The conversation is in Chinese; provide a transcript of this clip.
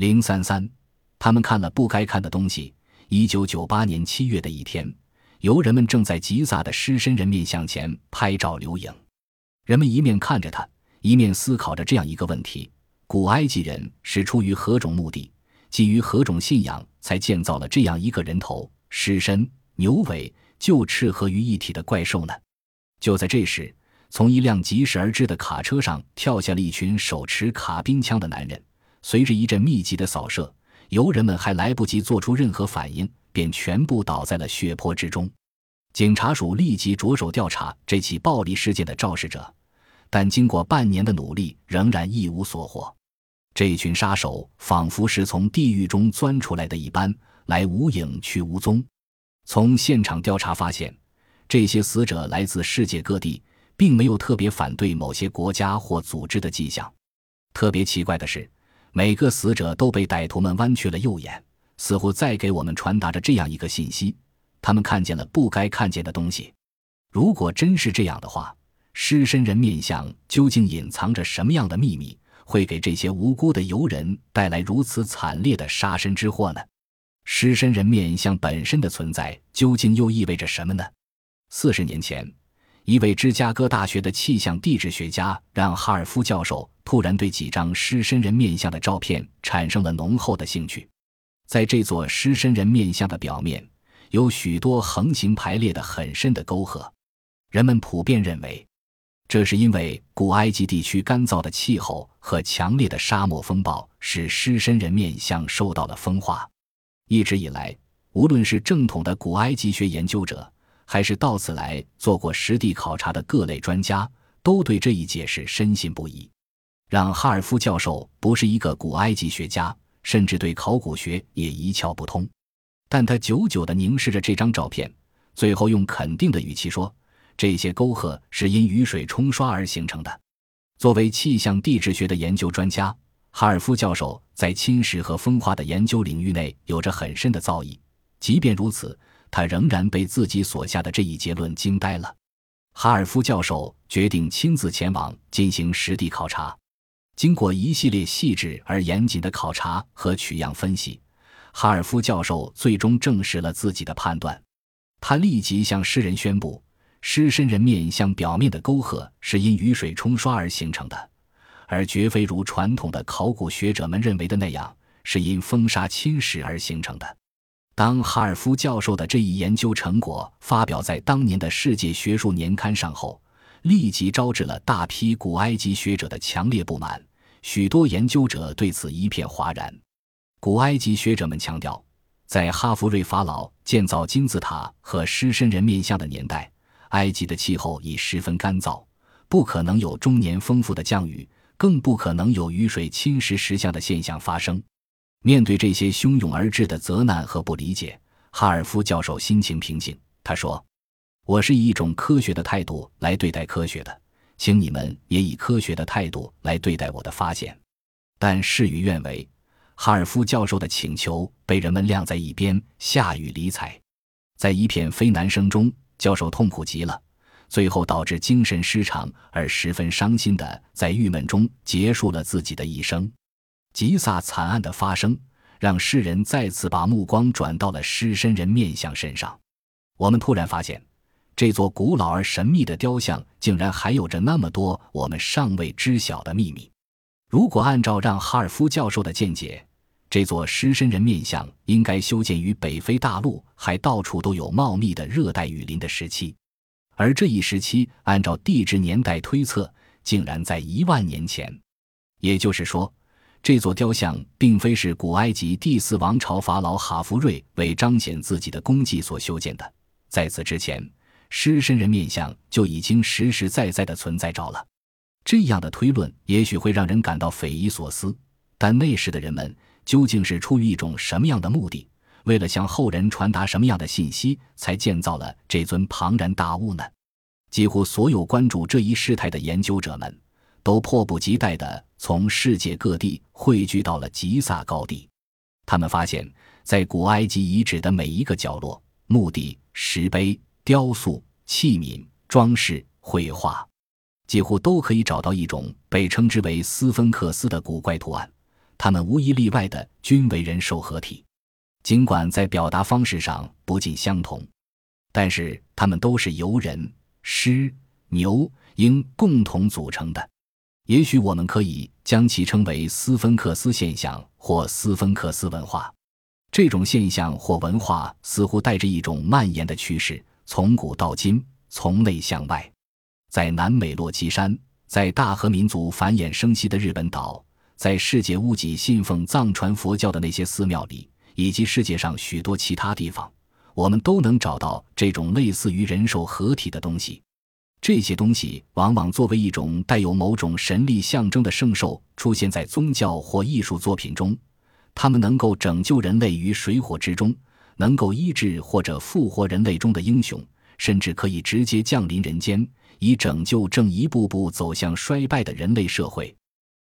零三三，他们看了不该看的东西。一九九八年七月的一天，游人们正在吉萨的狮身人面像前拍照留影。人们一面看着他，一面思考着这样一个问题：古埃及人是出于何种目的，基于何种信仰，才建造了这样一个人头、狮身、牛尾、就翅合于一体的怪兽呢？就在这时，从一辆疾驶而至的卡车上跳下了一群手持卡宾枪的男人。随着一阵密集的扫射，游人们还来不及做出任何反应，便全部倒在了血泊之中。警察署立即着手调查这起暴力事件的肇事者，但经过半年的努力，仍然一无所获。这群杀手仿佛是从地狱中钻出来的一般，来无影去无踪。从现场调查发现，这些死者来自世界各地，并没有特别反对某些国家或组织的迹象。特别奇怪的是。每个死者都被歹徒们弯曲了右眼，似乎在给我们传达着这样一个信息：他们看见了不该看见的东西。如果真是这样的话，狮身人面像究竟隐藏着什么样的秘密，会给这些无辜的游人带来如此惨烈的杀身之祸呢？狮身人面像本身的存在究竟又意味着什么呢？四十年前。一位芝加哥大学的气象地质学家让哈尔夫教授突然对几张狮身人面像的照片产生了浓厚的兴趣。在这座狮身人面像的表面，有许多横行排列的很深的沟壑。人们普遍认为，这是因为古埃及地区干燥的气候和强烈的沙漠风暴使狮身人面像受到了风化。一直以来，无论是正统的古埃及学研究者，还是到此来做过实地考察的各类专家，都对这一解释深信不疑。让哈尔夫教授不是一个古埃及学家，甚至对考古学也一窍不通，但他久久地凝视着这张照片，最后用肯定的语气说：“这些沟壑是因雨水冲刷而形成的。”作为气象地质学的研究专家，哈尔夫教授在侵蚀和风化的研究领域内有着很深的造诣。即便如此，他仍然被自己所下的这一结论惊呆了。哈尔夫教授决定亲自前往进行实地考察。经过一系列细致而严谨的考察和取样分析，哈尔夫教授最终证实了自己的判断。他立即向世人宣布，狮身人面像表面的沟壑是因雨水冲刷而形成的，而绝非如传统的考古学者们认为的那样，是因风沙侵蚀而形成的。当哈尔夫教授的这一研究成果发表在当年的世界学术年刊上后，立即招致了大批古埃及学者的强烈不满。许多研究者对此一片哗然。古埃及学者们强调，在哈弗瑞法老建造金字塔和狮身人面像的年代，埃及的气候已十分干燥，不可能有终年丰富的降雨，更不可能有雨水侵蚀石像的现象发生。面对这些汹涌而至的责难和不理解，哈尔夫教授心情平静。他说：“我是以一种科学的态度来对待科学的，请你们也以科学的态度来对待我的发现。”但事与愿违，哈尔夫教授的请求被人们晾在一边，下雨理睬。在一片非难声中，教授痛苦极了，最后导致精神失常而十分伤心的在郁闷中结束了自己的一生。吉萨惨案的发生，让世人再次把目光转到了狮身人面像身上。我们突然发现，这座古老而神秘的雕像竟然还有着那么多我们尚未知晓的秘密。如果按照让哈尔夫教授的见解，这座狮身人面像应该修建于北非大陆还到处都有茂密的热带雨林的时期，而这一时期按照地质年代推测，竟然在一万年前。也就是说。这座雕像并非是古埃及第四王朝法老哈弗瑞为彰显自己的功绩所修建的，在此之前，狮身人面像就已经实实在在的存在着了。这样的推论也许会让人感到匪夷所思，但那时的人们究竟是出于一种什么样的目的，为了向后人传达什么样的信息，才建造了这尊庞然大物呢？几乎所有关注这一事态的研究者们。都迫不及待地从世界各地汇聚到了吉萨高地。他们发现，在古埃及遗址的每一个角落，墓地、石碑、雕塑、器皿、装饰、绘画，几乎都可以找到一种被称之为斯芬克斯的古怪图案。它们无一例外的均为人兽合体。尽管在表达方式上不尽相同，但是它们都是由人、狮、牛、鹰共同组成的。也许我们可以将其称为斯芬克斯现象或斯芬克斯文化。这种现象或文化似乎带着一种蔓延的趋势，从古到今，从内向外。在南美洛基山，在大和民族繁衍生息的日本岛，在世界屋脊信奉藏传佛教的那些寺庙里，以及世界上许多其他地方，我们都能找到这种类似于人兽合体的东西。这些东西往往作为一种带有某种神力象征的圣兽出现在宗教或艺术作品中。它们能够拯救人类于水火之中，能够医治或者复活人类中的英雄，甚至可以直接降临人间，以拯救正一步步走向衰败的人类社会。